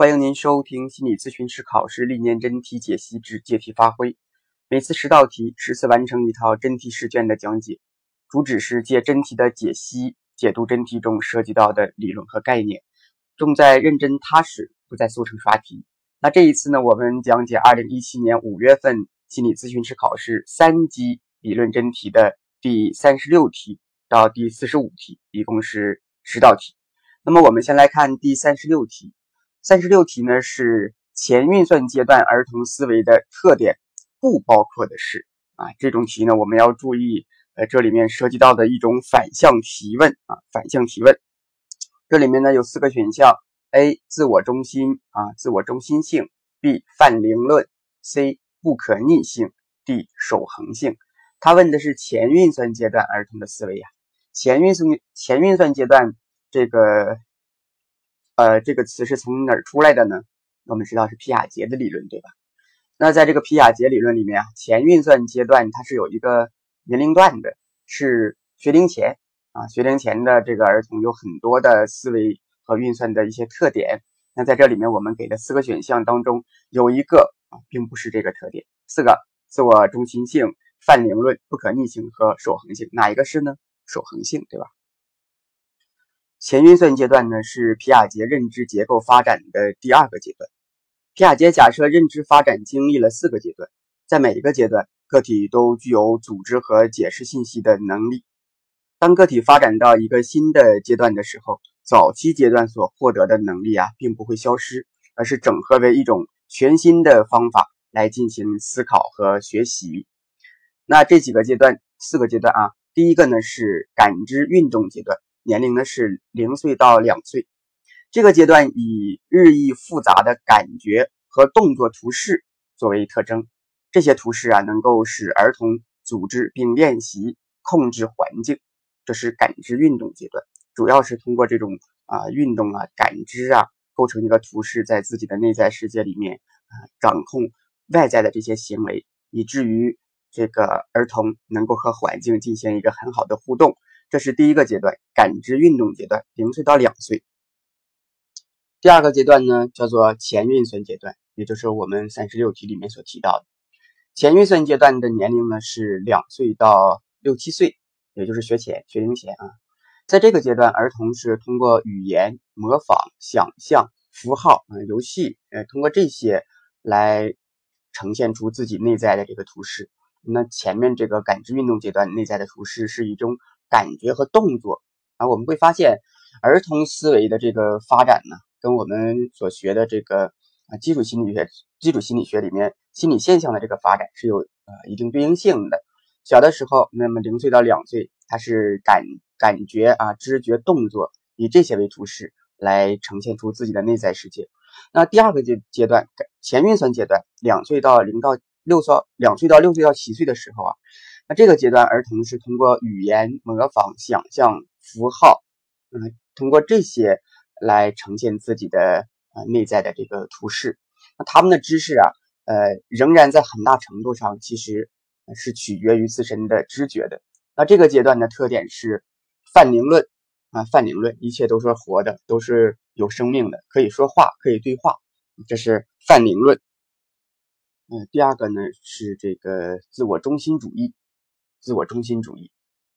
欢迎您收听心理咨询师考试历年真题解析之借题发挥，每次十道题，十次完成一套真题试卷的讲解，主旨是借真题的解析解读真题中涉及到的理论和概念，重在认真踏实，不在速成刷题。那这一次呢，我们讲解二零一七年五月份心理咨询师考试三级理论真题的第三十六题到第四十五题，一共是十道题。那么我们先来看第三十六题。三十六题呢是前运算阶段儿童思维的特点，不包括的是啊这种题呢我们要注意，呃这里面涉及到的一种反向提问啊反向提问，这里面呢有四个选项：A 自我中心啊自我中心性；B 泛灵论；C 不可逆性；D 守恒性。他问的是前运算阶段儿童的思维呀，前运算前运算阶段这个。呃，这个词是从哪儿出来的呢？我们知道是皮亚杰的理论，对吧？那在这个皮亚杰理论里面啊，前运算阶段它是有一个年龄段的，是学龄前啊，学龄前的这个儿童有很多的思维和运算的一些特点。那在这里面我们给的四个选项当中，有一个啊，并不是这个特点。四个：自我中心性、泛灵论、不可逆性和守恒性，哪一个是呢？守恒性，对吧？前运算阶段呢，是皮亚杰认知结构发展的第二个阶段。皮亚杰假设认知发展经历了四个阶段，在每一个阶段，个体都具有组织和解释信息的能力。当个体发展到一个新的阶段的时候，早期阶段所获得的能力啊，并不会消失，而是整合为一种全新的方法来进行思考和学习。那这几个阶段，四个阶段啊，第一个呢是感知运动阶段。年龄呢是零岁到两岁，这个阶段以日益复杂的感觉和动作图示作为特征。这些图示啊，能够使儿童组织并练习控制环境。这是感知运动阶段，主要是通过这种啊运动啊感知啊，构成一个图示，在自己的内在世界里面啊掌控外在的这些行为，以至于这个儿童能够和环境进行一个很好的互动。这是第一个阶段，感知运动阶段，零岁到两岁。第二个阶段呢，叫做前运算阶段，也就是我们三十六题里面所提到的前运算阶段的年龄呢是两岁到六七岁，也就是学前、学龄前啊。在这个阶段，儿童是通过语言、模仿、想象、符号、啊游戏，呃，通过这些来呈现出自己内在的这个图示。那前面这个感知运动阶段内在的图示是一种。感觉和动作啊，我们会发现儿童思维的这个发展呢，跟我们所学的这个啊基础心理学、基础心理学里面心理现象的这个发展是有呃一定对应性的。小的时候，那么零岁到两岁，它是感感觉啊、知觉、动作，以这些为图示来呈现出自己的内在世界。那第二个阶阶段前运算阶段，两岁到零到六岁，两岁到六岁到七岁的时候啊。那这个阶段，儿童是通过语言、模仿、想象、符号，嗯，通过这些来呈现自己的呃内在的这个图示。那他们的知识啊，呃，仍然在很大程度上其实是取决于自身的知觉的。那这个阶段的特点是泛灵论啊，泛灵论，一切都是活的，都是有生命的，可以说话，可以对话，这是泛灵论。嗯，第二个呢是这个自我中心主义。自我中心主义，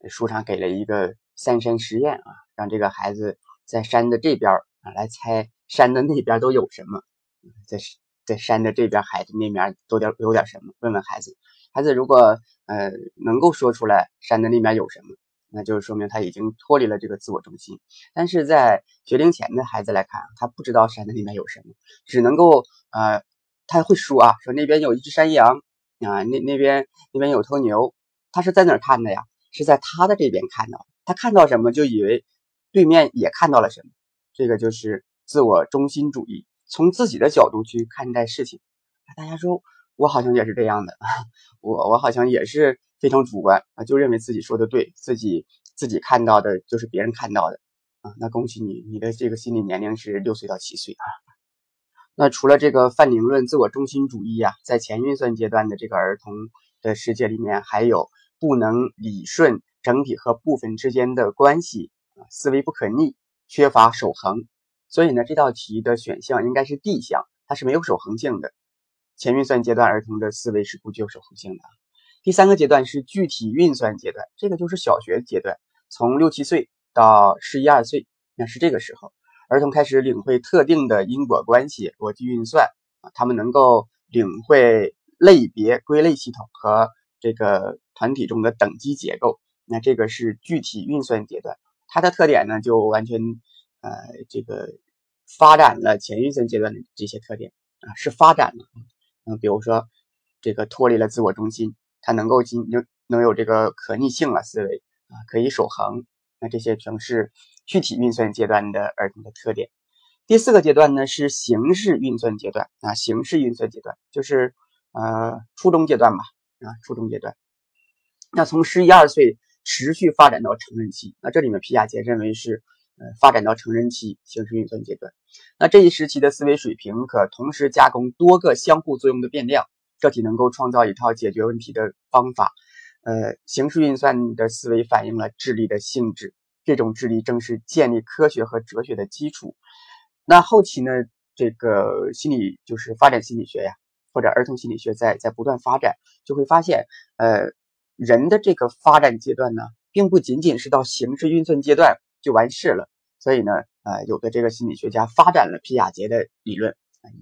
书上给了一个三山实验啊，让这个孩子在山的这边啊来猜山的那边都有什么，在在山的这边孩子那面都点有点什么？问问孩子，孩子如果呃能够说出来山的那面有什么，那就是说明他已经脱离了这个自我中心。但是在学龄前的孩子来看，他不知道山的那面有什么，只能够呃他会说啊，说那边有一只山羊啊，那那边那边有头牛。他是在哪儿看的呀？是在他的这边看到，他看到什么就以为对面也看到了什么，这个就是自我中心主义，从自己的角度去看待事情。大家说，我好像也是这样的，我我好像也是非常主观啊，就认为自己说的对，自己自己看到的就是别人看到的啊。那恭喜你，你的这个心理年龄是六岁到七岁啊。那除了这个泛灵论、自我中心主义啊，在前运算阶段的这个儿童的世界里面，还有。不能理顺整体和部分之间的关系，思维不可逆，缺乏守恒，所以呢，这道题的选项应该是 D 项，它是没有守恒性的。前运算阶段儿童的思维是不具有守恒性的。第三个阶段是具体运算阶段，这个就是小学阶段，从六七岁到十一二岁，那是这个时候，儿童开始领会特定的因果关系、逻辑运算啊，他们能够领会类别归类系统和这个团体中的等级结构。那这个是具体运算阶段，它的特点呢，就完全呃这个发展了前运算阶段的这些特点啊，是发展了，嗯，比如说这个脱离了自我中心。它能够进能能有这个可逆性了思维啊，可以守恒，那这些全是具体运算阶段的儿童的特点。第四个阶段呢是形式运算阶段啊，形式运算阶段就是呃初中阶段吧啊，初中阶段。那从十一二岁持续发展到成人期，那这里面皮亚杰认为是呃发展到成人期形式运算阶段。那这一时期的思维水平可同时加工多个相互作用的变量。个体能够创造一套解决问题的方法，呃，形式运算的思维反映了智力的性质，这种智力正是建立科学和哲学的基础。那后期呢，这个心理就是发展心理学呀，或者儿童心理学在在不断发展，就会发现，呃，人的这个发展阶段呢，并不仅仅是到形式运算阶段就完事了。所以呢，呃，有的这个心理学家发展了皮亚杰的理论。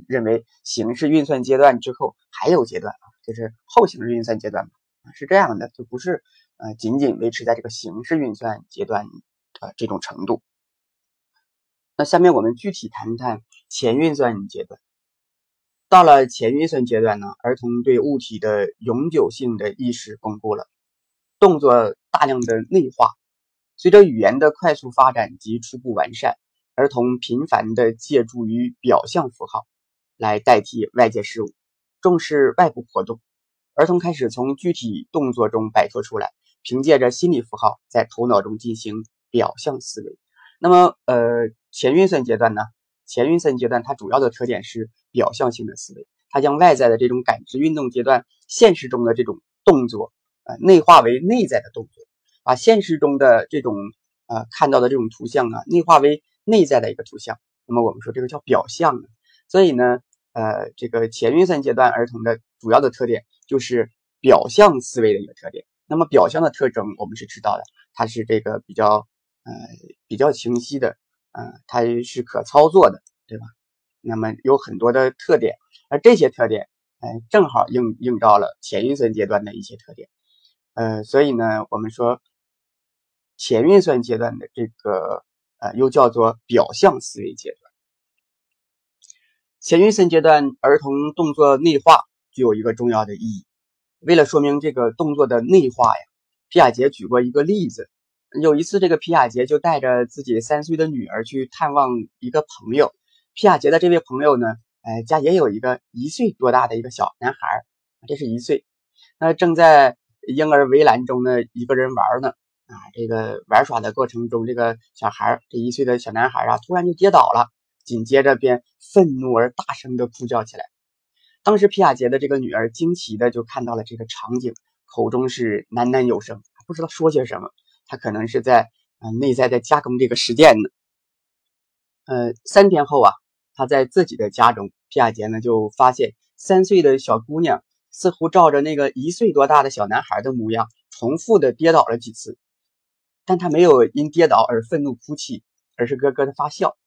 认为形式运算阶段之后还有阶段，就是后形式运算阶段嘛，是这样的，就不是呃仅仅维持在这个形式运算阶段呃这种程度。那下面我们具体谈谈前运算阶段。到了前运算阶段呢，儿童对物体的永久性的意识巩固了，动作大量的内化，随着语言的快速发展及初步完善。儿童频繁地借助于表象符号来代替外界事物，重视外部活动。儿童开始从具体动作中摆脱出来，凭借着心理符号在头脑中进行表象思维。那么，呃，前运算阶段呢？前运算阶段它主要的特点是表象性的思维，它将外在的这种感知运动阶段现实中的这种动作，呃，内化为内在的动作，把现实中的这种呃看到的这种图像啊，内化为。内在的一个图像，那么我们说这个叫表象呢。所以呢，呃，这个前运算阶段儿童的主要的特点就是表象思维的一个特点。那么表象的特征我们是知道的，它是这个比较呃比较清晰的，呃，它是可操作的，对吧？那么有很多的特点，而这些特点，哎，正好映映照了前运算阶段的一些特点。呃，所以呢，我们说前运算阶段的这个。呃，又叫做表象思维阶段。前运算阶段儿童动作内化具有一个重要的意义。为了说明这个动作的内化呀，皮亚杰举过一个例子。有一次，这个皮亚杰就带着自己三岁的女儿去探望一个朋友。皮亚杰的这位朋友呢，哎，家也有一个一岁多大的一个小男孩，这是一岁。那正在婴儿围栏中呢，一个人玩呢。啊，这个玩耍的过程中，这个小孩这一岁的小男孩啊，突然就跌倒了，紧接着便愤怒而大声的哭叫起来。当时皮亚杰的这个女儿惊奇的就看到了这个场景，口中是喃喃有声，不知道说些什么。他可能是在啊内在在加工这个实践呢。呃，三天后啊，他在自己的家中，皮亚杰呢就发现三岁的小姑娘似乎照着那个一岁多大的小男孩的模样，重复的跌倒了几次。但他没有因跌倒而愤怒哭泣，而是咯咯的发笑，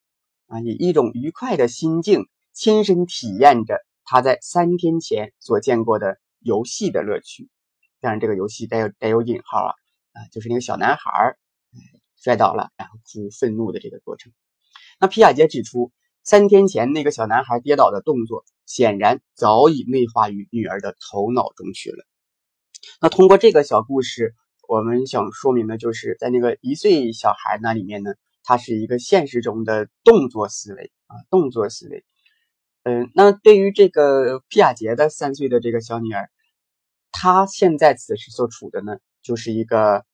啊，以一种愉快的心境亲身体验着他在三天前所见过的游戏的乐趣。当然，这个游戏带有带有引号啊，啊，就是那个小男孩摔倒了，然后哭愤怒的这个过程。那皮亚杰指出，三天前那个小男孩跌倒的动作，显然早已内化于女儿的头脑中去了。那通过这个小故事。我们想说明的就是，在那个一岁小孩那里面呢，他是一个现实中的动作思维啊，动作思维。嗯，那对于这个皮亚杰的三岁的这个小女儿，她现在此时所处的呢，就是一个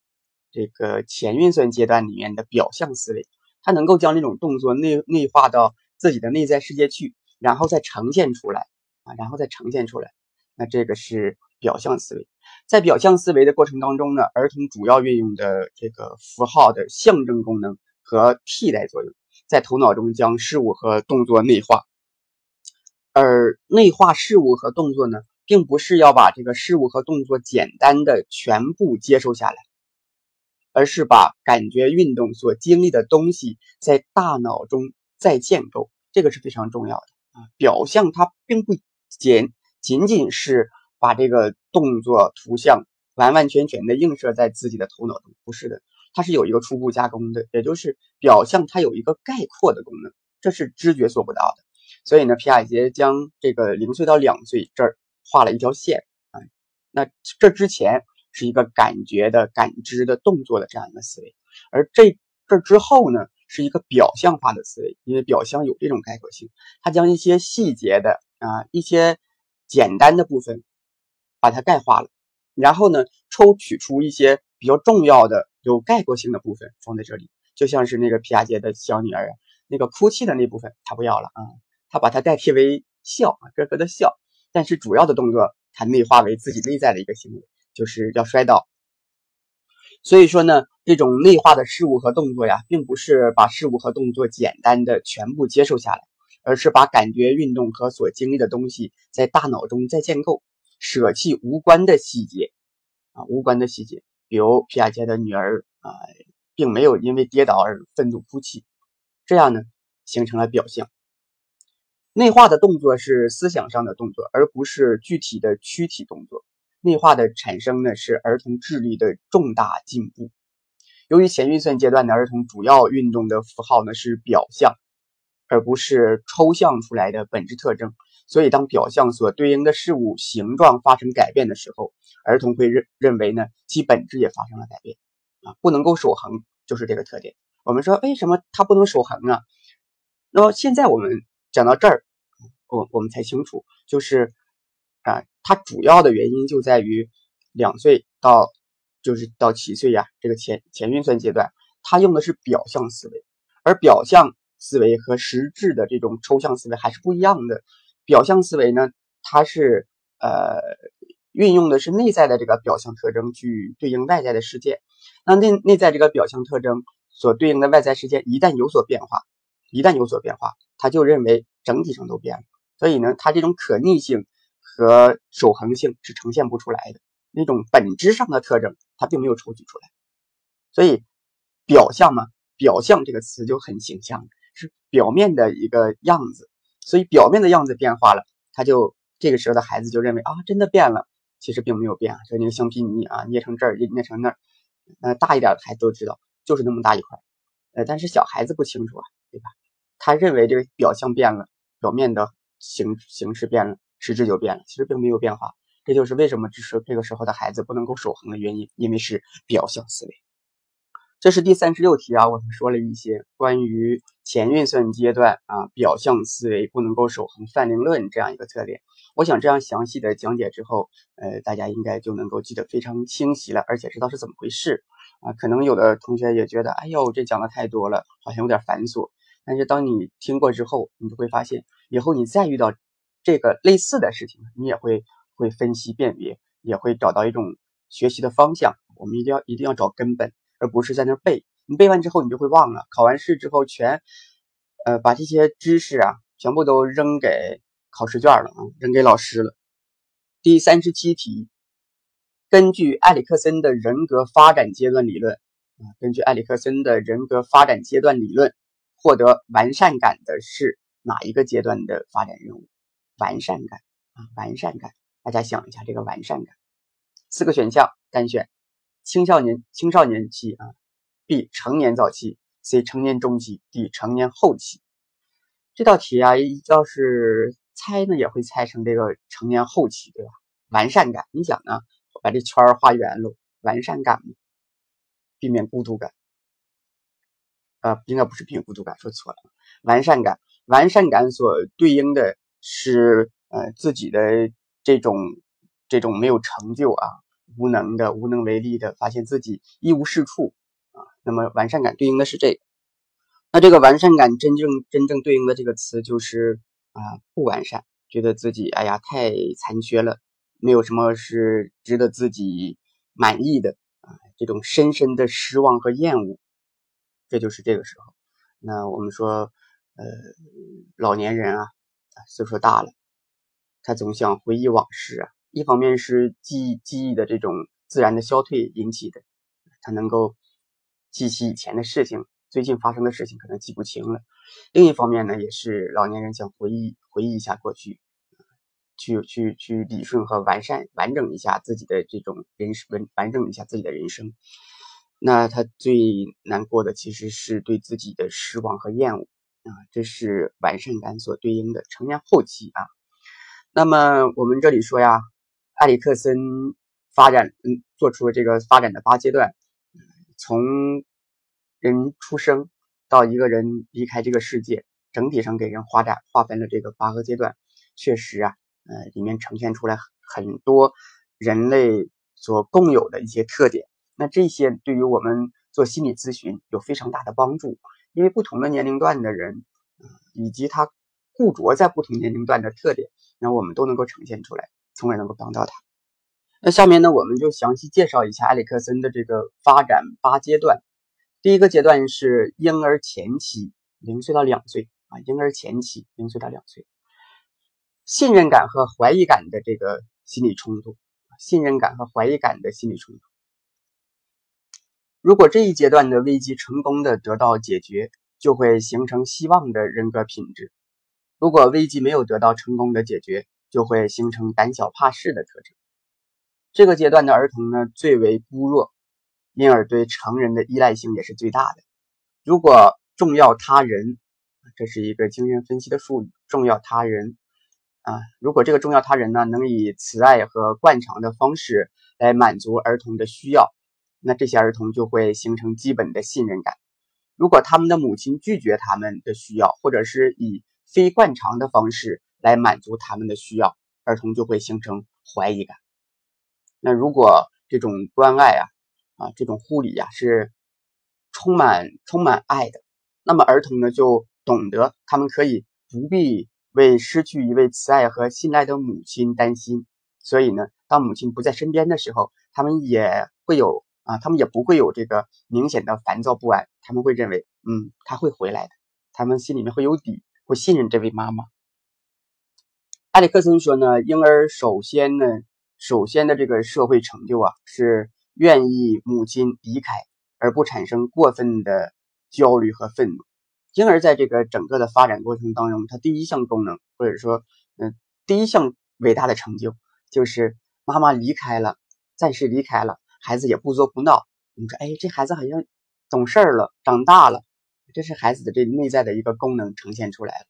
这个前运算阶段里面的表象思维，她能够将这种动作内内化到自己的内在世界去，然后再呈现出来啊，然后再呈现出来。那这个是表象思维。在表象思维的过程当中呢，儿童主要运用的这个符号的象征功能和替代作用，在头脑中将事物和动作内化。而内化事物和动作呢，并不是要把这个事物和动作简单的全部接收下来，而是把感觉运动所经历的东西在大脑中再建构，这个是非常重要的啊。表象它并不仅仅仅是把这个动作图像完完全全的映射在自己的头脑中，不是的，它是有一个初步加工的，也就是表象它有一个概括的功能，这是知觉做不到的。所以呢，皮亚杰将这个零岁到两岁这儿画了一条线啊，那这之前是一个感觉的、感知的动作的这样一个思维，而这这之后呢，是一个表象化的思维，因为表象有这种概括性，他将一些细节的啊、一些简单的部分把它概化了，然后呢，抽取出一些比较重要的、有概括性的部分放在这里，就像是那个皮亚杰的小女儿啊，那个哭泣的那部分他不要了啊。他把它代替为笑啊，咯咯的笑，但是主要的动作他内化为自己内在的一个行为，就是要摔倒。所以说呢，这种内化的事物和动作呀，并不是把事物和动作简单的全部接受下来，而是把感觉、运动和所经历的东西在大脑中再建构，舍弃无关的细节啊，无关的细节，比如皮亚杰的女儿啊，并没有因为跌倒而愤怒哭泣，这样呢，形成了表象。内化的动作是思想上的动作，而不是具体的躯体动作。内化的产生呢，是儿童智力的重大进步。由于前运算阶段的儿童主要运动的符号呢是表象，而不是抽象出来的本质特征，所以当表象所对应的事物形状发生改变的时候，儿童会认认为呢其本质也发生了改变。啊，不能够守恒就是这个特点。我们说为什么它不能守恒呢？那么现在我们讲到这儿。我我们才清楚，就是啊，它主要的原因就在于两岁到就是到七岁呀，这个前前运算阶段，它用的是表象思维，而表象思维和实质的这种抽象思维还是不一样的。表象思维呢，它是呃运用的是内在的这个表象特征去对应外在的世界，那内内在这个表象特征所对应的外在世界一旦有所变化，一旦有所变化，他就认为整体上都变了。所以呢，它这种可逆性和守恒性是呈现不出来的，那种本质上的特征它并没有抽取出来。所以表象嘛，表象这个词就很形象，是表面的一个样子。所以表面的样子变化了，他就这个时候的孩子就认为啊，真的变了，其实并没有变。就那个橡皮泥啊，捏成这儿，捏成那儿，呃，大一点的孩子都知道，就是那么大一块，呃，但是小孩子不清楚啊，他认为这个表象变了，表面的。形形式变了，实质就变了，其实并没有变化。这就是为什么这时这个时候的孩子不能够守恒的原因，因为是表象思维。这是第三十六题啊，我们说了一些关于前运算阶段啊表象思维不能够守恒泛灵论这样一个特点。我想这样详细的讲解之后，呃，大家应该就能够记得非常清晰了，而且知道是怎么回事啊。可能有的同学也觉得，哎呦，这讲的太多了，好像有点繁琐。但是当你听过之后，你就会发现，以后你再遇到这个类似的事情，你也会会分析辨别，也会找到一种学习的方向。我们一定要一定要找根本，而不是在那背。你背完之后，你就会忘了。考完试之后，全呃把这些知识啊，全部都扔给考试卷了啊，扔给老师了。第三十七题，根据埃里克森的人格发展阶段理论啊，根据埃里克森的人格发展阶段理论。获得完善感的是哪一个阶段的发展任务？完善感啊，完善感，大家想一下这个完善感。四个选项单选：青少年青少年期啊，B 成年早期，C 成年中期，D 成年后期。这道题啊，要是猜呢，也会猜成这个成年后期，对吧？完善感，你想呢？把这圈画圆了，完善感避免孤独感。啊，应该不是避免孤独感，说错了。完善感，完善感所对应的是呃自己的这种这种没有成就啊，无能的、无能为力的，发现自己一无是处啊。那么完善感对应的是这个。那这个完善感真正真正对应的这个词就是啊不完善，觉得自己哎呀太残缺了，没有什么是值得自己满意的啊，这种深深的失望和厌恶。这就是这个时候，那我们说，呃，老年人啊，岁数大了，他总想回忆往事啊。一方面是记忆记忆的这种自然的消退引起的，他能够记起以前的事情，最近发生的事情可能记不清了。另一方面呢，也是老年人想回忆回忆一下过去，去去去理顺和完善完整一下自己的这种人生，完完整一下自己的人生。那他最难过的其实是对自己的失望和厌恶啊，这是完善感所对应的成年后期啊。那么我们这里说呀。埃里克森发展，嗯，做出了这个发展的八阶段，从人出生到一个人离开这个世界，整体上给人划展划分了这个八个阶段。确实啊，呃，里面呈现出来很多人类所共有的一些特点。那这些对于我们做心理咨询有非常大的帮助，因为不同的年龄段的人，以及他固着在不同年龄段的特点，那我们都能够呈现出来。从而能够帮到他。那下面呢，我们就详细介绍一下埃里克森的这个发展八阶段。第一个阶段是婴儿前期，零岁到两岁啊，婴儿前期，零岁到两岁，信任感和怀疑感的这个心理冲突，信任感和怀疑感的心理冲突。如果这一阶段的危机成功的得到解决，就会形成希望的人格品质；如果危机没有得到成功的解决，就会形成胆小怕事的特征。这个阶段的儿童呢，最为孤弱，因而对成人的依赖性也是最大的。如果重要他人，这是一个精神分析的术语，重要他人啊，如果这个重要他人呢，能以慈爱和惯常的方式来满足儿童的需要，那这些儿童就会形成基本的信任感。如果他们的母亲拒绝他们的需要，或者是以非惯常的方式，来满足他们的需要，儿童就会形成怀疑感。那如果这种关爱啊，啊这种护理呀是充满充满爱的，那么儿童呢就懂得他们可以不必为失去一位慈爱和信赖的母亲担心。所以呢，当母亲不在身边的时候，他们也会有啊，他们也不会有这个明显的烦躁不安。他们会认为，嗯，他会回来的，他们心里面会有底，会信任这位妈妈。埃里克森说呢，婴儿首先呢，首先的这个社会成就啊，是愿意母亲离开，而不产生过分的焦虑和愤怒。婴儿在这个整个的发展过程当中，他第一项功能，或者说，嗯，第一项伟大的成就，就是妈妈离开了，暂时离开了，孩子也不作不闹。你说，哎，这孩子好像懂事儿了，长大了，这是孩子的这内在的一个功能呈现出来了。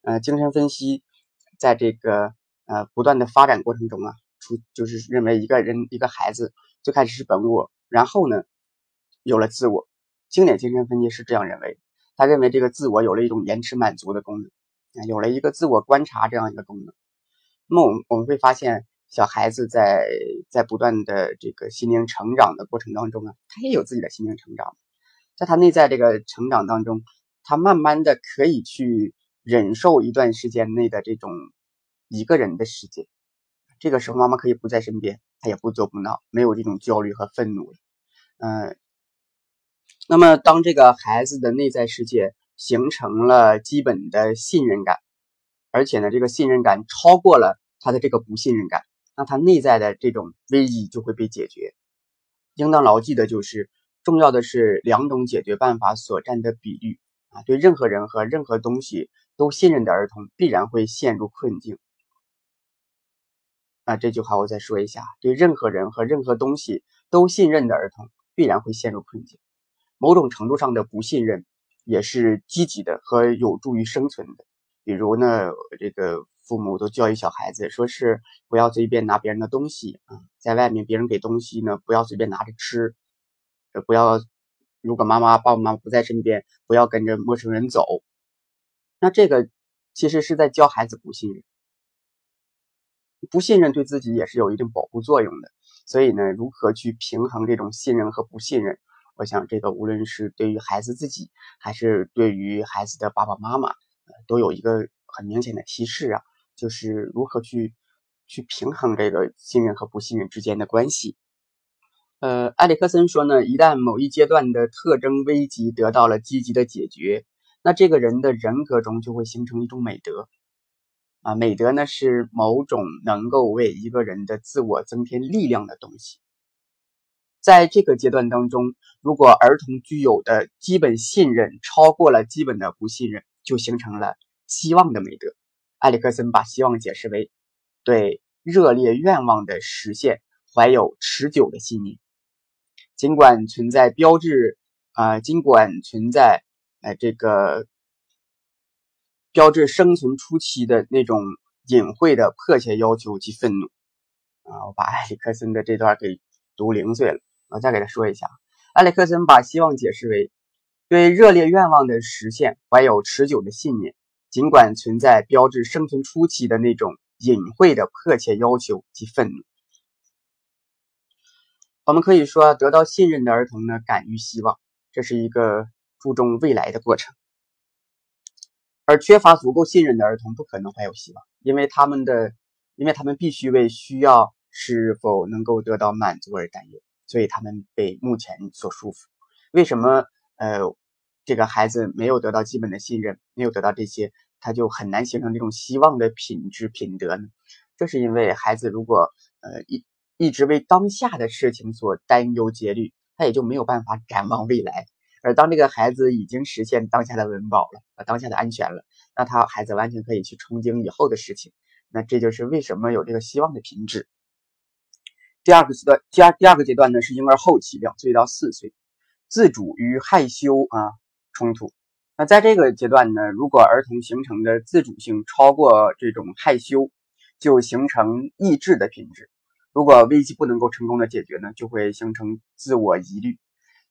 呃，精神分析。在这个呃不断的发展过程中啊，出就是认为一个人一个孩子最开始是本我，然后呢有了自我。经典精神分析是这样认为，他认为这个自我有了一种延迟满足的功能，有了一个自我观察这样一个功能。那么我们我们会发现，小孩子在在不断的这个心灵成长的过程当中啊，他也有自己的心灵成长，在他内在这个成长当中，他慢慢的可以去。忍受一段时间内的这种一个人的世界，这个时候妈妈可以不在身边，他也不作不闹，没有这种焦虑和愤怒嗯，那么当这个孩子的内在世界形成了基本的信任感，而且呢，这个信任感超过了他的这个不信任感，那他内在的这种危机就会被解决。应当牢记的就是，重要的是两种解决办法所占的比率啊，对任何人和任何东西。都信任的儿童必然会陷入困境。啊，这句话我再说一下：对任何人和任何东西都信任的儿童必然会陷入困境。某种程度上的不信任也是积极的和有助于生存的。比如呢，这个父母都教育小孩子，说是不要随便拿别人的东西啊，在外面别人给东西呢，不要随便拿着吃。不要，如果妈妈爸爸妈妈不在身边，不要跟着陌生人走。那这个其实是在教孩子不信任，不信任对自己也是有一定保护作用的。所以呢，如何去平衡这种信任和不信任？我想这个无论是对于孩子自己，还是对于孩子的爸爸妈妈，都有一个很明显的提示啊，就是如何去去平衡这个信任和不信任之间的关系。呃，埃里克森说呢，一旦某一阶段的特征危机得到了积极的解决。那这个人的人格中就会形成一种美德啊，美德呢是某种能够为一个人的自我增添力量的东西。在这个阶段当中，如果儿童具有的基本信任超过了基本的不信任，就形成了希望的美德。埃里克森把希望解释为对热烈愿望的实现怀有持久的信念，尽管存在标志啊，尽管存在呃这个标志生存初期的那种隐晦的迫切要求及愤怒啊，我把埃里克森的这段给读零碎了。我再给他说一下，埃里克森把希望解释为对热烈愿望的实现怀有持久的信念，尽管存在标志生存初期的那种隐晦的迫切要求及愤怒。我们可以说，得到信任的儿童呢，敢于希望，这是一个注重未来的过程；而缺乏足够信任的儿童不可能怀有希望，因为他们的，因为他们必须为需要是否能够得到满足而担忧。所以他们被目前所束缚。为什么？呃，这个孩子没有得到基本的信任，没有得到这些，他就很难形成这种希望的品质品德呢？这是因为孩子如果呃一一直为当下的事情所担忧竭虑，他也就没有办法展望未来。而当这个孩子已经实现当下的温饱了，啊，当下的安全了，那他孩子完全可以去憧憬以后的事情。那这就是为什么有这个希望的品质。第二个阶段，第二第二个阶段呢是婴儿后期，两岁到四岁，自主与害羞啊冲突。那在这个阶段呢，如果儿童形成的自主性超过这种害羞，就形成意志的品质。如果危机不能够成功的解决呢，就会形成自我疑虑。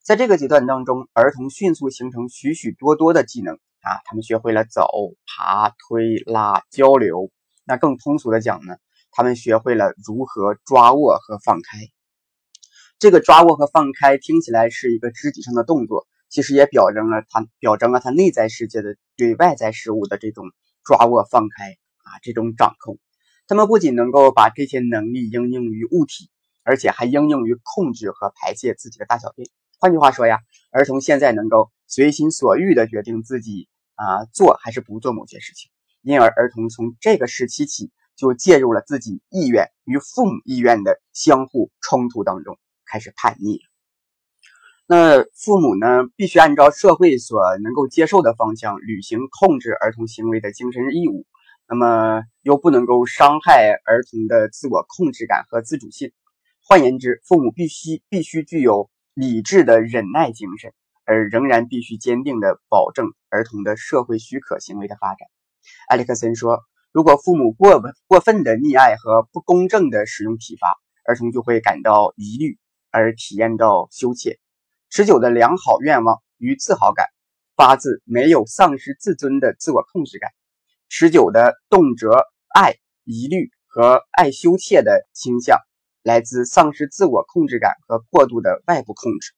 在这个阶段当中，儿童迅速形成许许多多的技能啊，他们学会了走、爬、推、拉、交流。那更通俗的讲呢？他们学会了如何抓握和放开。这个抓握和放开听起来是一个肢体上的动作，其实也表征了他表征了他内在世界的对外在事物的这种抓握放开啊，这种掌控。他们不仅能够把这些能力应用于物体，而且还应用于控制和排泄自己的大小便。换句话说呀，儿童现在能够随心所欲地决定自己啊做还是不做某些事情，因而儿童从这个时期起。就介入了自己意愿与父母意愿的相互冲突当中，开始叛逆了。那父母呢，必须按照社会所能够接受的方向履行控制儿童行为的精神义务，那么又不能够伤害儿童的自我控制感和自主性。换言之，父母必须必须具有理智的忍耐精神，而仍然必须坚定的保证儿童的社会许可行为的发展。埃里克森说。如果父母过过分的溺爱和不公正的使用体罚，儿童就会感到疑虑，而体验到羞怯。持久的良好愿望与自豪感发自没有丧失自尊的自我控制感。持久的动辄爱疑虑和爱羞怯的倾向，来自丧失自我控制感和过度的外部控制。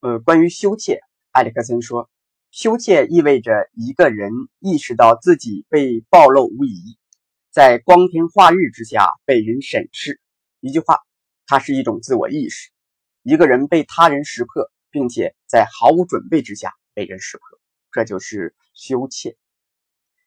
呃，关于羞怯，埃里克森说。羞怯意味着一个人意识到自己被暴露无遗，在光天化日之下被人审视。一句话，它是一种自我意识。一个人被他人识破，并且在毫无准备之下被人识破，这就是羞怯。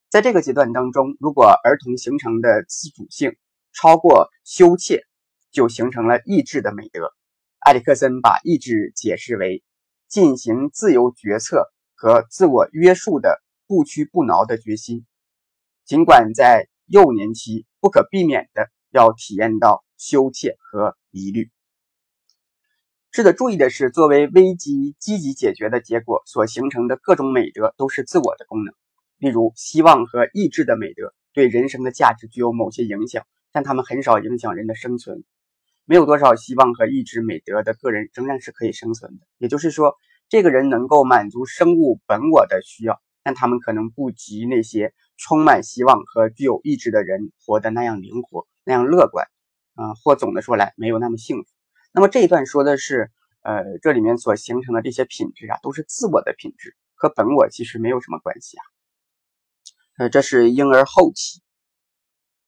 在这个阶段当中，如果儿童形成的自主性超过羞怯，就形成了意志的美德。埃里克森把意志解释为进行自由决策。和自我约束的不屈不挠的决心，尽管在幼年期不可避免的要体验到羞怯和疑虑。值得注意的是，作为危机积极解决的结果所形成的各种美德都是自我的功能。例如，希望和意志的美德对人生的价值具有某些影响，但他们很少影响人的生存。没有多少希望和意志美德的个人仍然是可以生存的。也就是说。这个人能够满足生物本我的需要，但他们可能不及那些充满希望和具有意志的人活得那样灵活、那样乐观，啊，或总的说来没有那么幸福。那么这一段说的是，呃，这里面所形成的这些品质啊，都是自我的品质，和本我其实没有什么关系啊。呃，这是婴儿后期。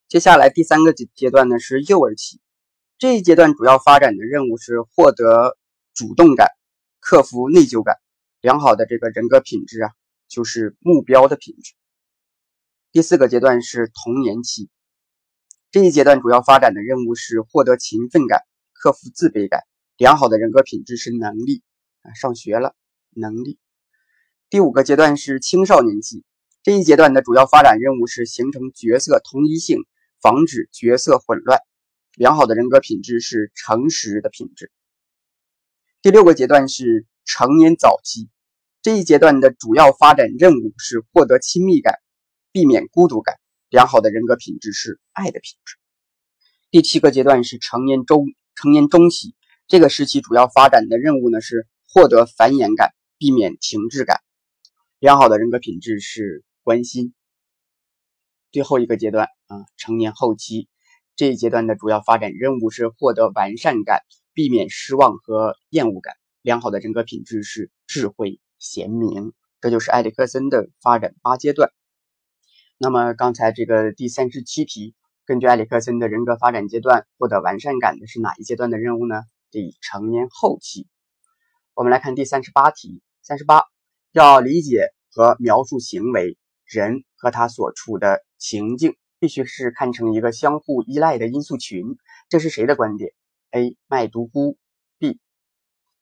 接下来第三个阶阶段呢是幼儿期，这一阶段主要发展的任务是获得主动感。克服内疚感，良好的这个人格品质啊，就是目标的品质。第四个阶段是童年期，这一阶段主要发展的任务是获得勤奋感、克服自卑感。良好的人格品质是能力啊，上学了能力。第五个阶段是青少年期，这一阶段的主要发展任务是形成角色同一性，防止角色混乱。良好的人格品质是诚实的品质。第六个阶段是成年早期，这一阶段的主要发展任务是获得亲密感，避免孤独感。良好的人格品质是爱的品质。第七个阶段是成年中成年中期，这个时期主要发展的任务呢是获得繁衍感，避免停滞感。良好的人格品质是关心。最后一个阶段啊，成年后期。这一阶段的主要发展任务是获得完善感，避免失望和厌恶感。良好的人格品质是智慧、贤明。这就是埃里克森的发展八阶段。那么刚才这个第三十七题，根据埃里克森的人格发展阶段，获得完善感的是哪一阶段的任务呢？第成年后期。我们来看第三十八题。三十八，要理解和描述行为、人和他所处的情境。必须是看成一个相互依赖的因素群，这是谁的观点？A. 麦独孤 B.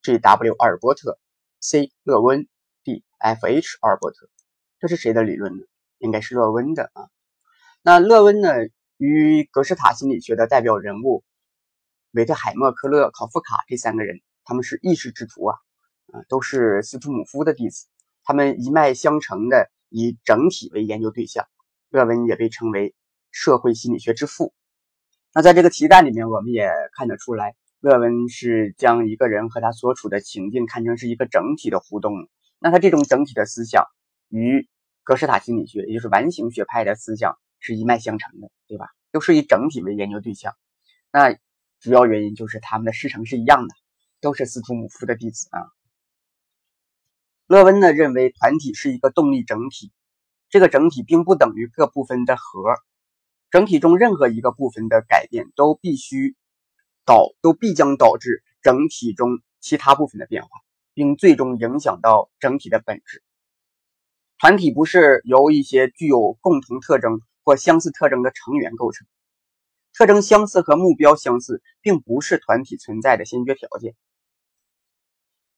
G. W. 阿尔伯特 C. 勒温 D. F. H. 阿尔伯特，这是谁的理论呢？应该是勒温的啊。那勒温呢，与格式塔心理学的代表人物维特海默、克勒、考夫卡这三个人，他们是异士之徒啊，啊，都是斯图姆夫的弟子，他们一脉相承的以整体为研究对象。勒温也被称为。社会心理学之父。那在这个题干里面，我们也看得出来，勒温是将一个人和他所处的情境看成是一个整体的互动。那他这种整体的思想与格式塔心理学，也就是完形学派的思想是一脉相承的，对吧？都是以整体为研究对象。那主要原因就是他们的师承是一样的，都是斯图姆夫的弟子啊。勒温呢认为团体是一个动力整体，这个整体并不等于各部分的和。整体中任何一个部分的改变都必须导都必将导致整体中其他部分的变化，并最终影响到整体的本质。团体不是由一些具有共同特征或相似特征的成员构成，特征相似和目标相似并不是团体存在的先决条件。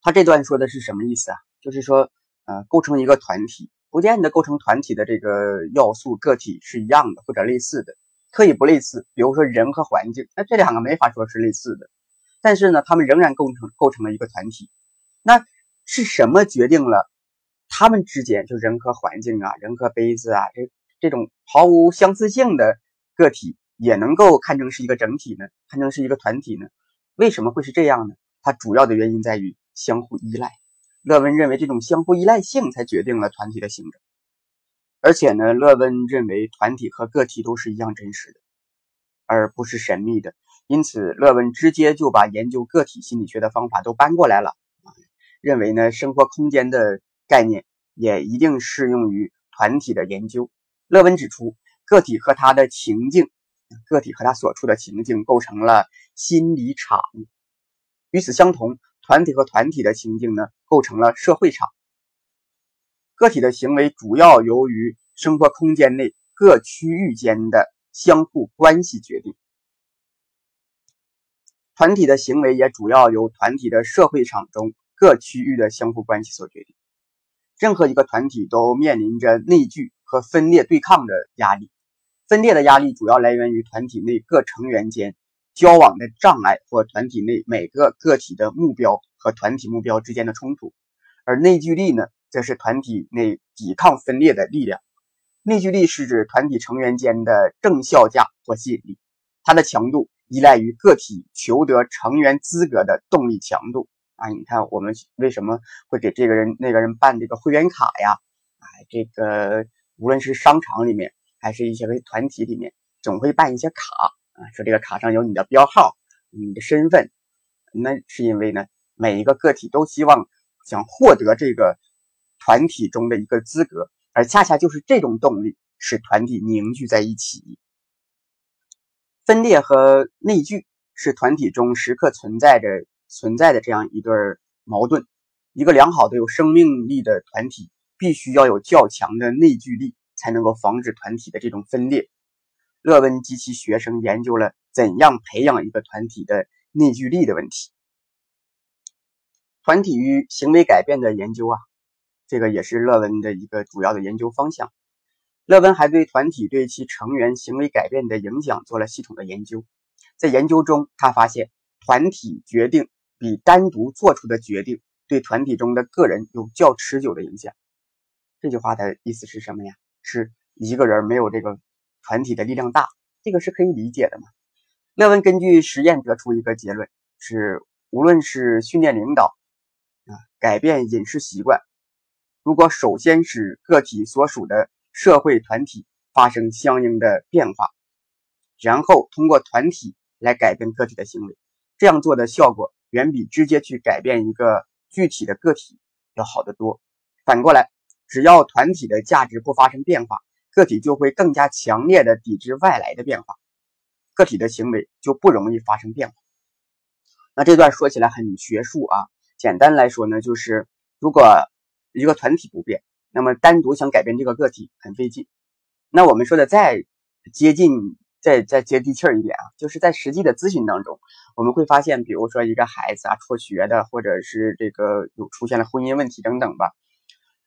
他这段说的是什么意思啊？就是说，呃，构成一个团体。不见得构成团体的这个要素个体是一样的或者类似的，可以不类似。比如说人和环境，那这两个没法说是类似的，但是呢，他们仍然构成构成了一个团体。那是什么决定了他们之间就人和环境啊，人和杯子啊，这这种毫无相似性的个体也能够看成是一个整体呢？看成是一个团体呢？为什么会是这样呢？它主要的原因在于相互依赖。勒温认为，这种相互依赖性才决定了团体的形成。而且呢，勒温认为团体和个体都是一样真实的，而不是神秘的。因此，勒温直接就把研究个体心理学的方法都搬过来了啊，认为呢，生活空间的概念也一定适用于团体的研究。勒温指出，个体和他的情境，个体和他所处的情境构成了心理场。与此相同。团体和团体的情境呢，构成了社会场。个体的行为主要由于生活空间内各区域间的相互关系决定，团体的行为也主要由团体的社会场中各区域的相互关系所决定。任何一个团体都面临着内聚和分裂对抗的压力，分裂的压力主要来源于团体内各成员间。交往的障碍或团体内每个个体的目标和团体目标之间的冲突，而内聚力呢，则是团体内抵抗分裂的力量。内聚力是指团体成员间的正效价或吸引力，它的强度依赖于个体求得成员资格的动力强度。啊，你看我们为什么会给这个人那个人办这个会员卡呀？啊，这个无论是商场里面还是一些个团体里面，总会办一些卡。啊，说这个卡上有你的标号，你的身份，那是因为呢，每一个个体都希望想获得这个团体中的一个资格，而恰恰就是这种动力使团体凝聚在一起。分裂和内聚是团体中时刻存在着存在的这样一对矛盾。一个良好的有生命力的团体必须要有较强的内聚力，才能够防止团体的这种分裂。勒温及其学生研究了怎样培养一个团体的内聚力的问题。团体与行为改变的研究啊，这个也是勒温的一个主要的研究方向。勒温还对团体对其成员行为改变的影响做了系统的研究。在研究中，他发现团体决定比单独做出的决定对团体中的个人有较持久的影响。这句话的意思是什么呀？是一个人没有这个团体的力量大，这个是可以理解的嘛？勒温根据实验得出一个结论：是无论是训练领导啊，改变饮食习惯，如果首先使个体所属的社会团体发生相应的变化，然后通过团体。来改变个体的行为，这样做的效果远比直接去改变一个具体的个体要好得多。反过来，只要团体的价值不发生变化，个体就会更加强烈的抵制外来的变化，个体的行为就不容易发生变化。那这段说起来很学术啊，简单来说呢，就是如果一个团体不变，那么单独想改变这个个体很费劲。那我们说的再接近。再再接地气儿一点啊，就是在实际的咨询当中，我们会发现，比如说一个孩子啊辍学的，或者是这个有出现了婚姻问题等等吧，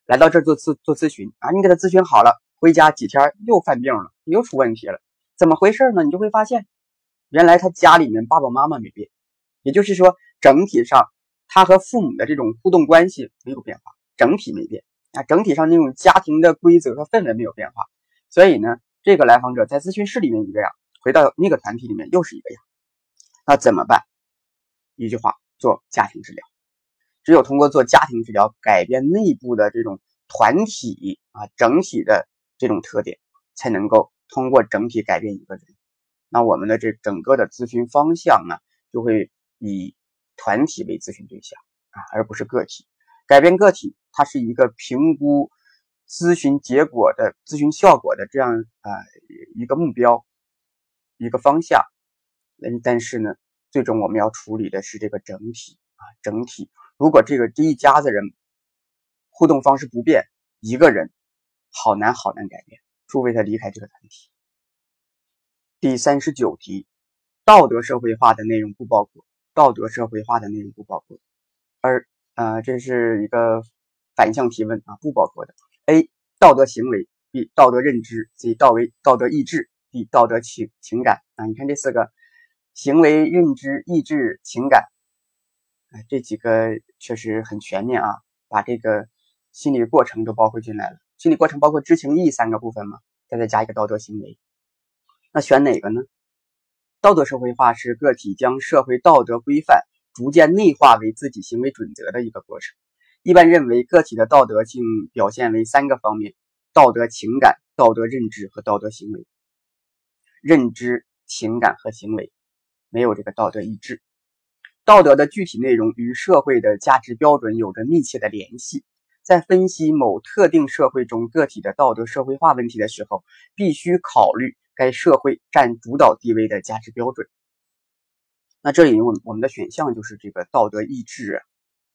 来到这儿做咨做咨询啊，你给他咨询好了，回家几天又犯病了，又出问题了，怎么回事呢？你就会发现，原来他家里面爸爸妈妈没变，也就是说整体上他和父母的这种互动关系没有变化，整体没变啊，整体上那种家庭的规则和氛围没有变化，所以呢。这个来访者在咨询室里面一个样，回到那个团体里面又是一个样，那怎么办？一句话，做家庭治疗。只有通过做家庭治疗，改变内部的这种团体啊整体的这种特点，才能够通过整体改变一个人。那我们的这整个的咨询方向呢，就会以团体为咨询对象啊，而不是个体。改变个体，它是一个评估。咨询结果的咨询效果的这样啊一个目标，一个方向，嗯，但是呢，最终我们要处理的是这个整体啊整体。如果这个这一家子人互动方式不变，一个人好难好难改变，除非他离开这个团体。第三十九题，道德社会化的内容不包括，道德社会化的内容不包括，而啊这是一个反向提问啊，不包括的。A 道德行为，B 道德认知，C 道为道德意志，D 道德情情感啊！你看这四个行为、认知、意志、情感，哎，这几个确实很全面啊，把这个心理过程都包括进来了。心理过程包括知情意三个部分嘛，再再加一个道德行为，那选哪个呢？道德社会化是个体将社会道德规范逐渐内化为自己行为准则的一个过程。一般认为，个体的道德性表现为三个方面：道德情感、道德认知和道德行为。认知、情感和行为没有这个道德意志。道德的具体内容与社会的价值标准有着密切的联系。在分析某特定社会中个体的道德社会化问题的时候，必须考虑该社会占主导地位的价值标准。那这里，我我们的选项就是这个道德意志。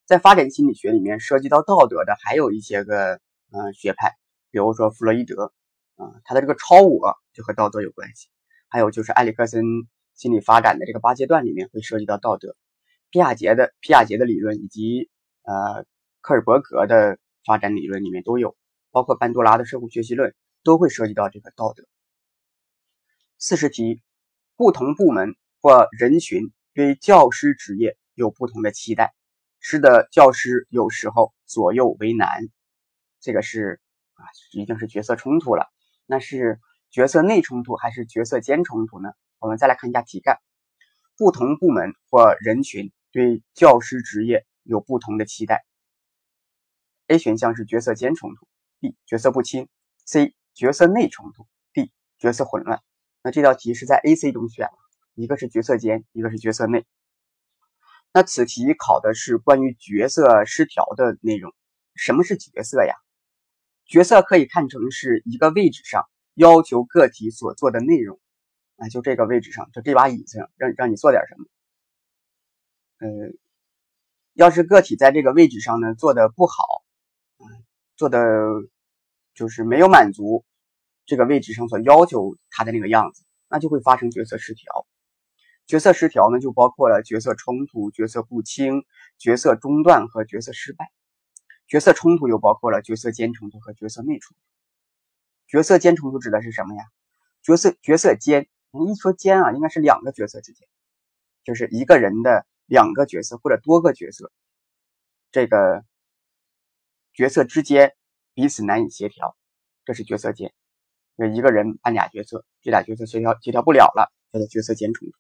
在发展心理学里面，涉及到道德的还有一些个嗯学派，比如说弗洛伊德，啊，他的这个超我就和道德有关系。还有就是埃里克森心理发展的这个八阶段里面会涉及到道德。皮亚杰的皮亚杰的理论以及呃科尔伯格的发展理论里面都有，包括班多拉的社会学习论都会涉及到这个道德。四十题，不同部门或人群对教师职业有不同的期待。使得教师有时候左右为难，这个是啊，已经是角色冲突了。那是角色内冲突还是角色间冲突呢？我们再来看一下题干：不同部门或人群对教师职业有不同的期待。A 选项是角色间冲突，B 角色不清，C 角色内冲突，D 角色混乱。那这道题是在 A、C 中选了，一个是角色间，一个是角色内。那此题考的是关于角色失调的内容。什么是角色呀？角色可以看成是一个位置上要求个体所做的内容。啊，就这个位置上，就这把椅子上，让让你做点什么。呃，要是个体在这个位置上呢做的不好，做的就是没有满足这个位置上所要求他的那个样子，那就会发生角色失调。角色失调呢，就包括了角色冲突、角色不清、角色中断和角色失败。角色冲突又包括了角色间冲突和角色内冲突。角色间冲突指的是什么呀？角色角色间，一说间啊，应该是两个角色之间，就是一个人的两个角色或者多个角色，这个角色之间彼此难以协调，这是角色间。有一个人扮俩角色，这俩角色协调协调不了了，叫做角色间冲突。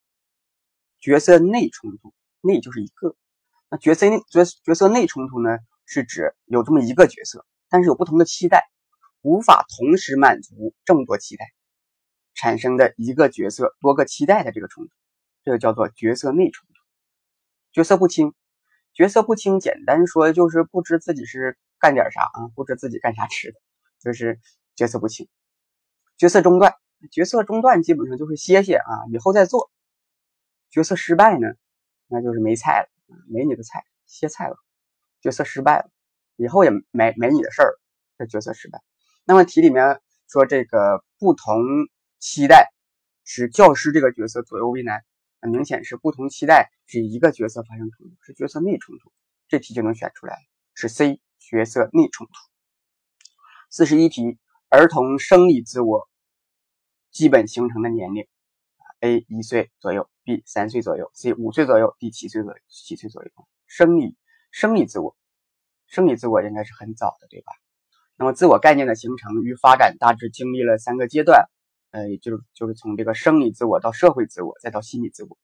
角色内冲突，内就是一个。那角色内角角色内冲突呢，是指有这么一个角色，但是有不同的期待，无法同时满足这么多期待，产生的一个角色多个期待的这个冲突，这个叫做角色内冲突。角色不清，角色不清，简单说就是不知自己是干点啥啊，不知自己干啥吃的，就是角色不清。角色中断，角色中断基本上就是歇歇啊，以后再做。角色失败呢，那就是没菜了，没你的菜，歇菜了。角色失败了，以后也没没你的事儿，这角色失败。那么题里面说这个不同期待使教师这个角色左右为难，很明显是不同期待是一个角色发生冲突，是角色内冲突。这题就能选出来，是 C 角色内冲突。四十一题，儿童生理自我基本形成的年龄。A 一岁左右，B 三岁左右，C 五岁左右，D 七岁左右七岁左右。生理生理自我，生理自我应该是很早的，对吧？那么自我概念的形成与发展大致经历了三个阶段，呃，就是就是从这个生理自我到社会自我，再到心理自我。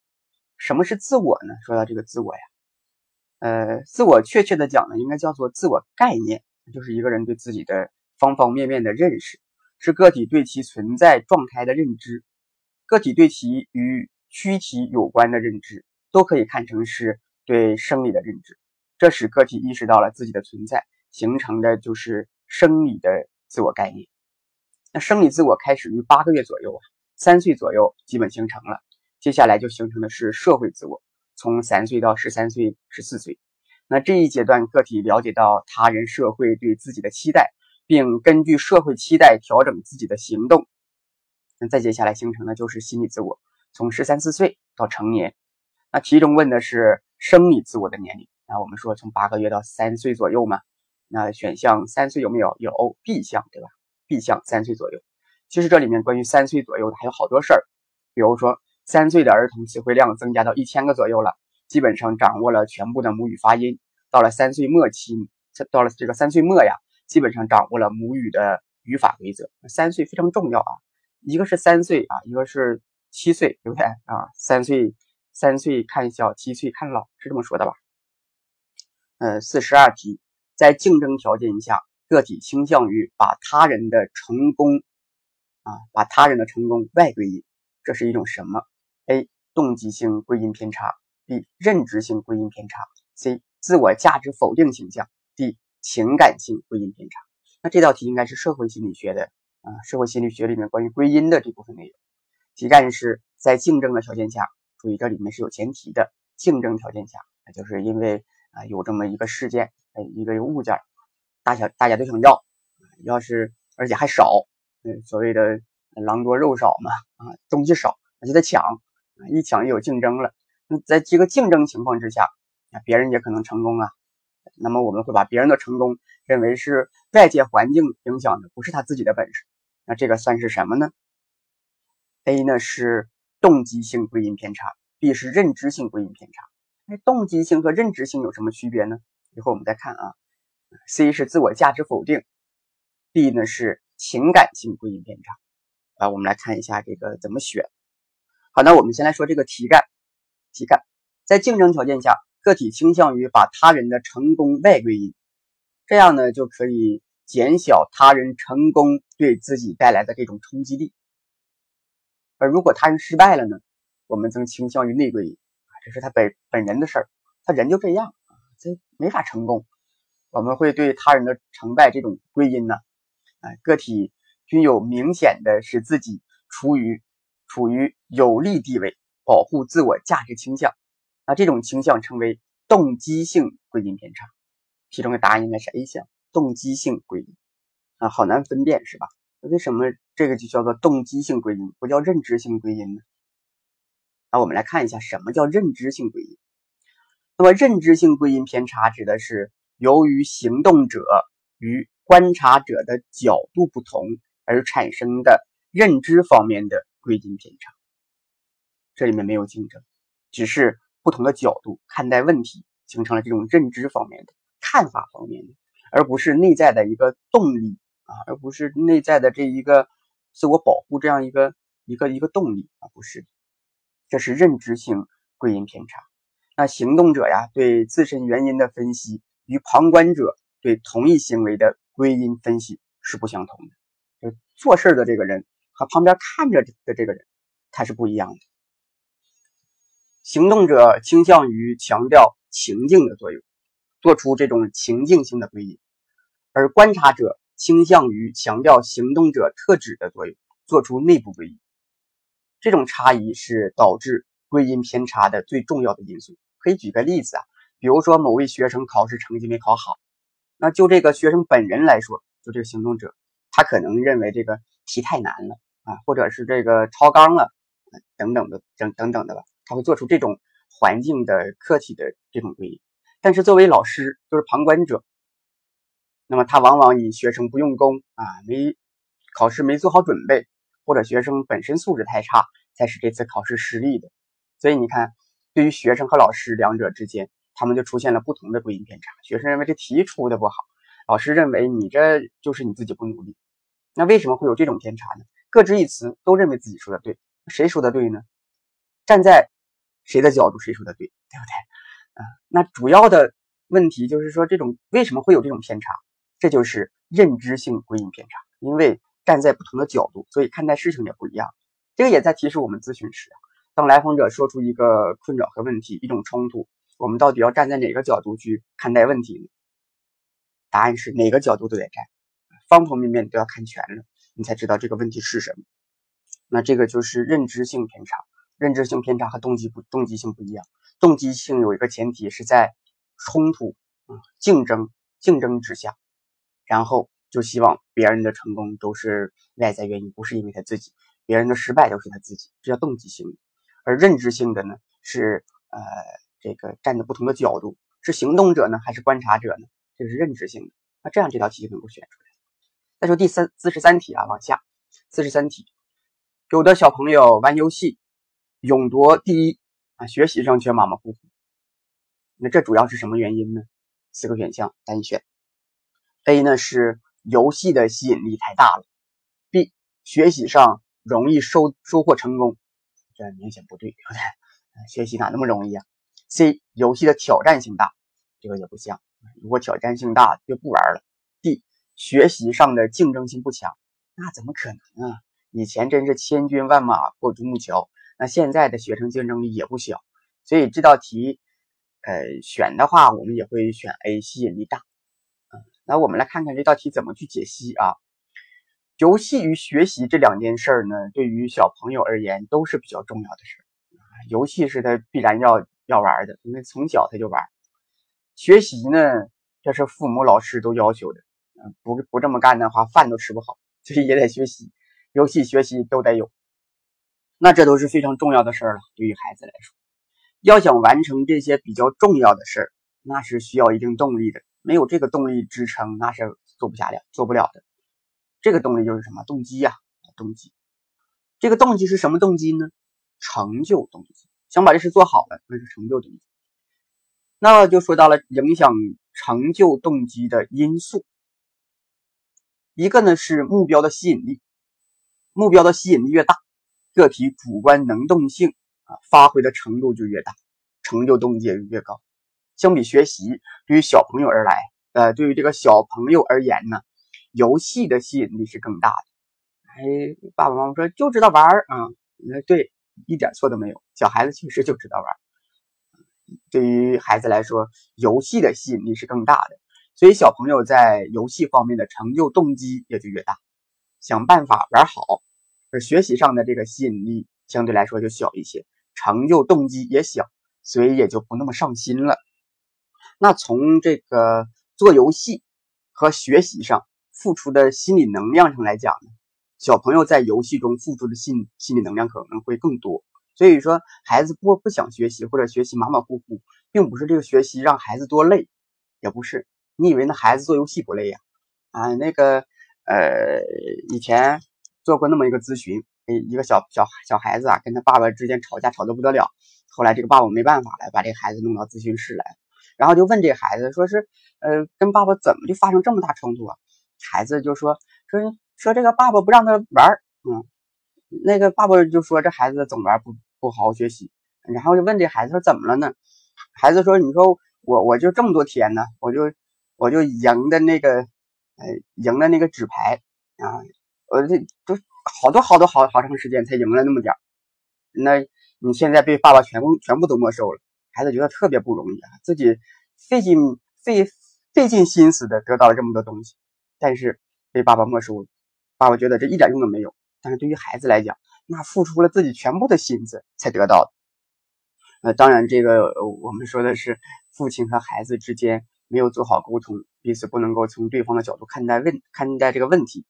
什么是自我呢？说到这个自我呀，呃，自我确切的讲呢，应该叫做自我概念，就是一个人对自己的方方面面的认识，是个体对其存在状态的认知。个体对其与躯体有关的认知，都可以看成是对生理的认知。这使个体意识到了自己的存在，形成的就是生理的自我概念。那生理自我开始于八个月左右，三岁左右基本形成了。接下来就形成的是社会自我，从三岁到十三岁、十四岁。那这一阶段，个体了解到他人、社会对自己的期待，并根据社会期待调整自己的行动。那再接下来形成的就是心理自我，从十三四岁到成年。那其中问的是生理自我的年龄，那我们说从八个月到三岁左右嘛。那选项三岁有没有？有 B 项对吧？B 项三岁左右。其实这里面关于三岁左右的还有好多事儿，比如说三岁的儿童词汇量增加到一千个左右了，基本上掌握了全部的母语发音。到了三岁末期，到了这个三岁末呀，基本上掌握了母语的语法规则。三岁非常重要啊。一个是三岁啊，一个是七岁，对不对啊？三岁三岁看小，七岁看老，是这么说的吧？呃，四十二题，在竞争条件下，个体倾向于把他人的成功啊，把他人的成功外归因，这是一种什么？A. 动机性归因偏差；B. 认知性归因偏差；C. 自我价值否定倾向；D. 情感性归因偏差。那这道题应该是社会心理学的。啊，社会心理学里面关于归因的这部分内容，题干是在竞争的条件下，注意这里面是有前提的。竞争条件下，那就是因为啊有这么一个事件，呃一个物件，大小大家都想要，要是而且还少，嗯，所谓的狼多肉少嘛，啊东西少，那就得抢，一抢就有竞争了。那在这个竞争情况之下，啊别人也可能成功啊，那么我们会把别人的成功认为是外界环境影响的，不是他自己的本事。那这个算是什么呢？A 呢是动机性归因偏差，B 是认知性归因偏差。那动机性和认知性有什么区别呢？一会儿我们再看啊。C 是自我价值否定，D 呢是情感性归因偏差。啊，我们来看一下这个怎么选。好，那我们先来说这个题干。题干在竞争条件下，个体倾向于把他人的成功外归因，这样呢就可以。减小他人成功对自己带来的这种冲击力，而如果他人失败了呢，我们则倾向于内归因啊，这是他本本人的事儿，他人就这样啊，这没法成功。我们会对他人的成败这种归因呢，啊，个体均有明显的使自己处于处于有利地位、保护自我价值倾向，那这种倾向称为动机性归因偏差。其中的答案应该是 A 项。动机性归因啊，好难分辨是吧？为什么这个就叫做动机性归因，不叫认知性归因呢？那我们来看一下什么叫认知性归因。那么认知性归因偏差指的是由于行动者与观察者的角度不同而产生的认知方面的归因偏差。这里面没有竞争，只是不同的角度看待问题，形成了这种认知方面的看法方面的，而不是内在的一个动力啊，而不是内在的这一个自我保护这样一个一个一个动力啊，不是。这是认知性归因偏差。那行动者呀，对自身原因的分析与旁观者对同一行为的归因分析是不相同的。就做事的这个人和旁边看着的这个人，他是不一样的。行动者倾向于强调情境的作用，做出这种情境性的归因，而观察者倾向于强调行动者特质的作用，做出内部归因。这种差异是导致归因偏差的最重要的因素。可以举个例子啊，比如说某位学生考试成绩没考好，那就这个学生本人来说，就这个行动者，他可能认为这个题太难了啊，或者是这个超纲了，等等的等等等的吧，他会做出这种环境的客体的这种归因。但是作为老师，就是旁观者，那么他往往以学生不用功啊，没考试没做好准备。或者学生本身素质太差，才使这次考试失利的。所以你看，对于学生和老师两者之间，他们就出现了不同的归因偏差。学生认为这题出的不好，老师认为你这就是你自己不努力。那为什么会有这种偏差呢？各执一词，都认为自己说的对。谁说的对呢？站在谁的角度，谁说的对，对不对？啊，那主要的问题就是说，这种为什么会有这种偏差？这就是认知性归因偏差，因为。站在不同的角度，所以看待事情也不一样。这个也在提示我们咨询师，当来访者说出一个困扰和问题、一种冲突，我们到底要站在哪个角度去看待问题呢？答案是哪个角度都得站，方方面面都要看全了，你才知道这个问题是什么。那这个就是认知性偏差。认知性偏差和动机不动机性不一样。动机性有一个前提是在冲突、竞争、竞争之下，然后。就希望别人的成功都是外在原因，不是因为他自己；别人的失败都是他自己，这叫动机性。而认知性的呢，是呃这个站在不同的角度，是行动者呢，还是观察者呢？这个是认知性的。那这样这道题就能够选出来。再说第三四十三题啊，往下四十三题，有的小朋友玩游戏勇夺第一啊，学习上却马马虎虎。那这主要是什么原因呢？四个选项单选。A 呢是。游戏的吸引力太大了。B 学习上容易收收获成功，这明显不对，对不对？学习哪那么容易啊？C 游戏的挑战性大，这个也不像。如果挑战性大就不玩了。D 学习上的竞争性不强，那怎么可能啊？以前真是千军万马过独木桥，那现在的学生竞争力也不小。所以这道题，呃，选的话我们也会选 A，吸引力大。那我们来看看这道题怎么去解析啊？游戏与学习这两件事儿呢，对于小朋友而言都是比较重要的事儿。游戏是他必然要要玩的，因为从小他就玩。学习呢，这是父母老师都要求的，嗯不不这么干的话，饭都吃不好，所以也得学习。游戏、学习都得有，那这都是非常重要的事儿了。对于孩子来说，要想完成这些比较重要的事儿，那是需要一定动力的。没有这个动力支撑，那是做不下了，做不了的。这个动力就是什么动机呀？动机。这个动机是什么动机呢？成就动机。想把这事做好了，那是成就动机。那就说到了影响成就动机的因素。一个呢是目标的吸引力，目标的吸引力越大，个体主观能动性啊发挥的程度就越大，成就动机也就越高。相比学习，对于小朋友而来，呃，对于这个小朋友而言呢，游戏的吸引力是更大的。哎，爸爸妈妈说就知道玩儿啊，那对，一点错都没有。小孩子确实就知道玩。对于孩子来说，游戏的吸引力是更大的，所以小朋友在游戏方面的成就动机也就越大，想办法玩好。而学习上的这个吸引力相对来说就小一些，成就动机也小，所以也就不那么上心了。那从这个做游戏和学习上付出的心理能量上来讲呢，小朋友在游戏中付出的心心理能量可能会更多。所以说，孩子不不想学习或者学习马马虎虎，并不是这个学习让孩子多累，也不是。你以为那孩子做游戏不累呀？啊，那个呃，以前做过那么一个咨询，一个小小小孩子啊，跟他爸爸之间吵架吵得不得了，后来这个爸爸没办法了，把这孩子弄到咨询室来，然后就问这孩子，说是呃，跟爸爸怎么就发生这么大冲突啊？孩子就说说说这个爸爸不让他玩儿嗯，那个爸爸就说这孩子总玩不。不好好学习，然后就问这孩子说怎么了呢？孩子说：“你说我我就这么多天呢，我就我就赢的那个，呃，赢的那个纸牌啊，我这都好多好多好好长时间才赢了那么点儿。那你现在被爸爸全部全部都没收了，孩子觉得特别不容易啊，自己费尽费费尽心思的得到了这么多东西，但是被爸爸没收了，爸爸觉得这一点用都没有。但是对于孩子来讲，那付出了自己全部的心思才得到的，呃，当然，这个我们说的是父亲和孩子之间没有做好沟通，彼此不能够从对方的角度看待问看待这个问题。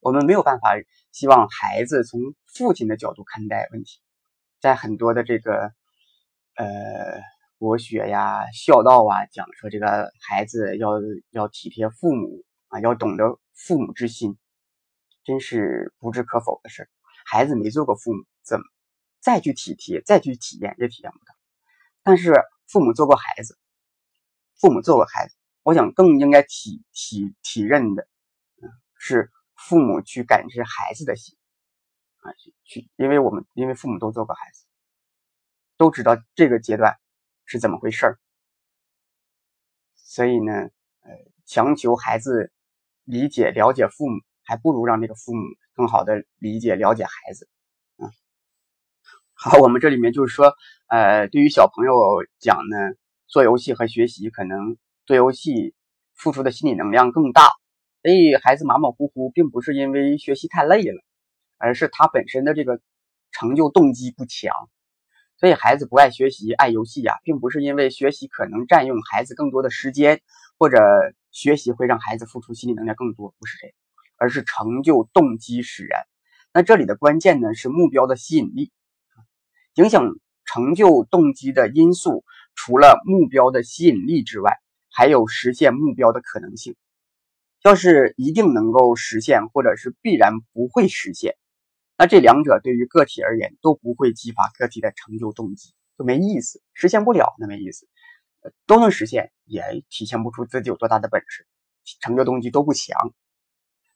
我们没有办法希望孩子从父亲的角度看待问题。在很多的这个呃国学呀、孝道啊，讲说这个孩子要要体贴父母啊，要懂得父母之心，真是不置可否的事。孩子没做过父母，怎么再去体贴、再去体验也体验不到。但是父母做过孩子，父母做过孩子，我想更应该体体体认的，是父母去感知孩子的心啊，去，因为我们因为父母都做过孩子，都知道这个阶段是怎么回事儿，所以呢，呃，强求孩子理解、了解父母。还不如让这个父母更好的理解了解孩子，嗯，好，我们这里面就是说，呃，对于小朋友讲呢，做游戏和学习可能做游戏付出的心理能量更大，所以孩子马马虎虎，并不是因为学习太累了，而是他本身的这个成就动机不强，所以孩子不爱学习爱游戏呀，并不是因为学习可能占用孩子更多的时间，或者学习会让孩子付出心理能量更多，不是这样。而是成就动机使然，那这里的关键呢是目标的吸引力，影响成就动机的因素，除了目标的吸引力之外，还有实现目标的可能性。要是一定能够实现，或者是必然不会实现，那这两者对于个体而言都不会激发个体的成就动机，就没意思，实现不了那没意思，都能实现也体现不出自己有多大的本事，成就动机都不强。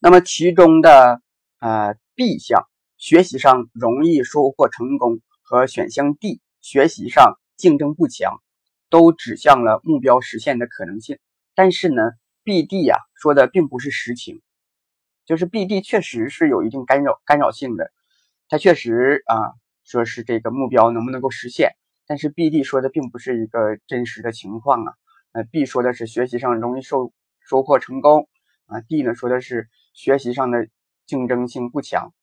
那么其中的呃 B 项，学习上容易收获成功和选项 D，学习上竞争不强，都指向了目标实现的可能性。但是呢，B、D 呀说的并不是实情，就是 B、D 确实是有一定干扰干扰性的，它确实啊说是这个目标能不能够实现，但是 B、D 说的并不是一个真实的情况啊。呃，B 说的是学习上容易收收获成功啊，D 呢说的是。学习上的竞争性不强，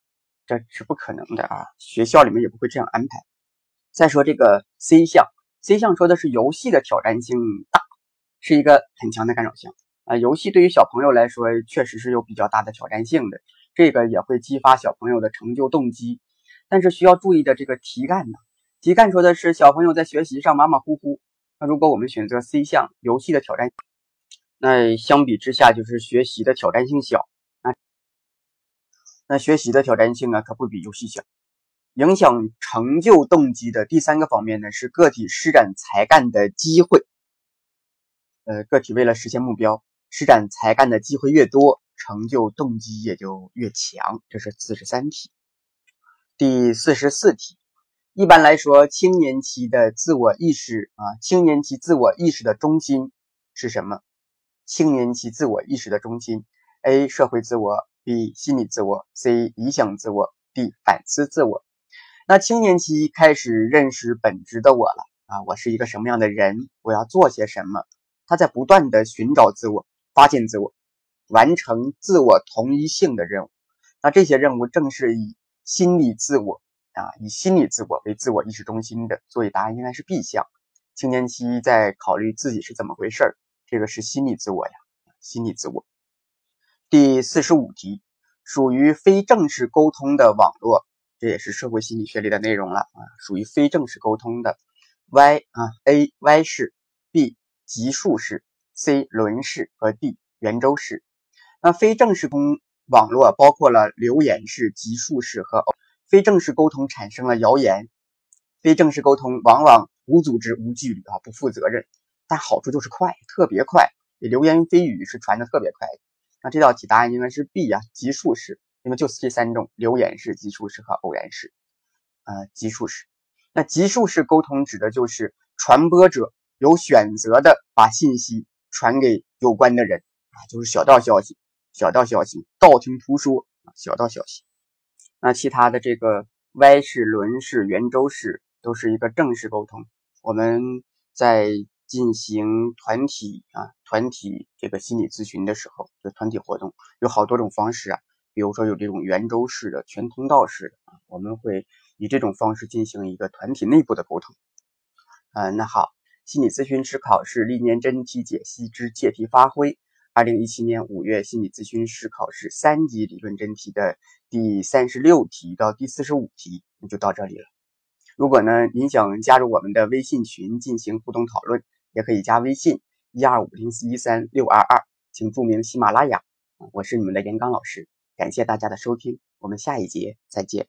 这是不可能的啊！学校里面也不会这样安排。再说这个 C 项，C 项说的是游戏的挑战性大，是一个很强的干扰项啊。游戏对于小朋友来说确实是有比较大的挑战性的，这个也会激发小朋友的成就动机。但是需要注意的这个题干呢，题干说的是小朋友在学习上马马虎虎。那如果我们选择 C 项，游戏的挑战，那相比之下就是学习的挑战性小。那学习的挑战性呢，可不比游戏小。影响成就动机的第三个方面呢，是个体施展才干的机会。呃，个体为了实现目标，施展才干的机会越多，成就动机也就越强。这是四十三题。第四十四题，一般来说，青年期的自我意识啊，青年期自我意识的中心是什么？青年期自我意识的中心，A. 社会自我。B 心理自我，C 理想自我，D 反思自我。那青年期开始认识本质的我了啊，我是一个什么样的人？我要做些什么？他在不断的寻找自我，发现自我，完成自我同一性的任务。那这些任务正是以心理自我啊，以心理自我为自我意识中心的。所以答案应该是 B 项。青年期在考虑自己是怎么回事儿，这个是心理自我呀，心理自我。第四十五题，属于非正式沟通的网络，这也是社会心理学里的内容了啊，属于非正式沟通的。Y 啊 A Y 式，B 级数式，C 轮式和 D 圆周式。那非正式通网络包括了留言式、级数式和非正式沟通产生了谣言。非正式沟通往往无组织、无纪律啊，不负责任，但好处就是快，特别快，流言蜚语是传的特别快。那这道题答案应该是 B 呀，级数式，因为就是这三种：留言式、级数式和偶然式。呃，级数式。那级数式沟通指的就是传播者有选择的把信息传给有关的人啊，就是小道消息、小道消息、道听途说啊，小道消息。那其他的这个 Y 式、轮式、圆周式都是一个正式沟通。我们在进行团体啊、团体这个心理咨询的时候，就团体活动有好多种方式啊，比如说有这种圆周式的、全通道式的啊，我们会。以这种方式进行一个团体内部的沟通。嗯，那好，心理咨询师考试历年真题解析之借题发挥，二零一七年五月心理咨询师考试三级理论真题的第三十六题到第四十五题，那就到这里了。如果呢您想加入我们的微信群进行互动讨论，也可以加微信一二五零四一三六二二，请注明喜马拉雅。我是你们的严刚老师，感谢大家的收听，我们下一节再见。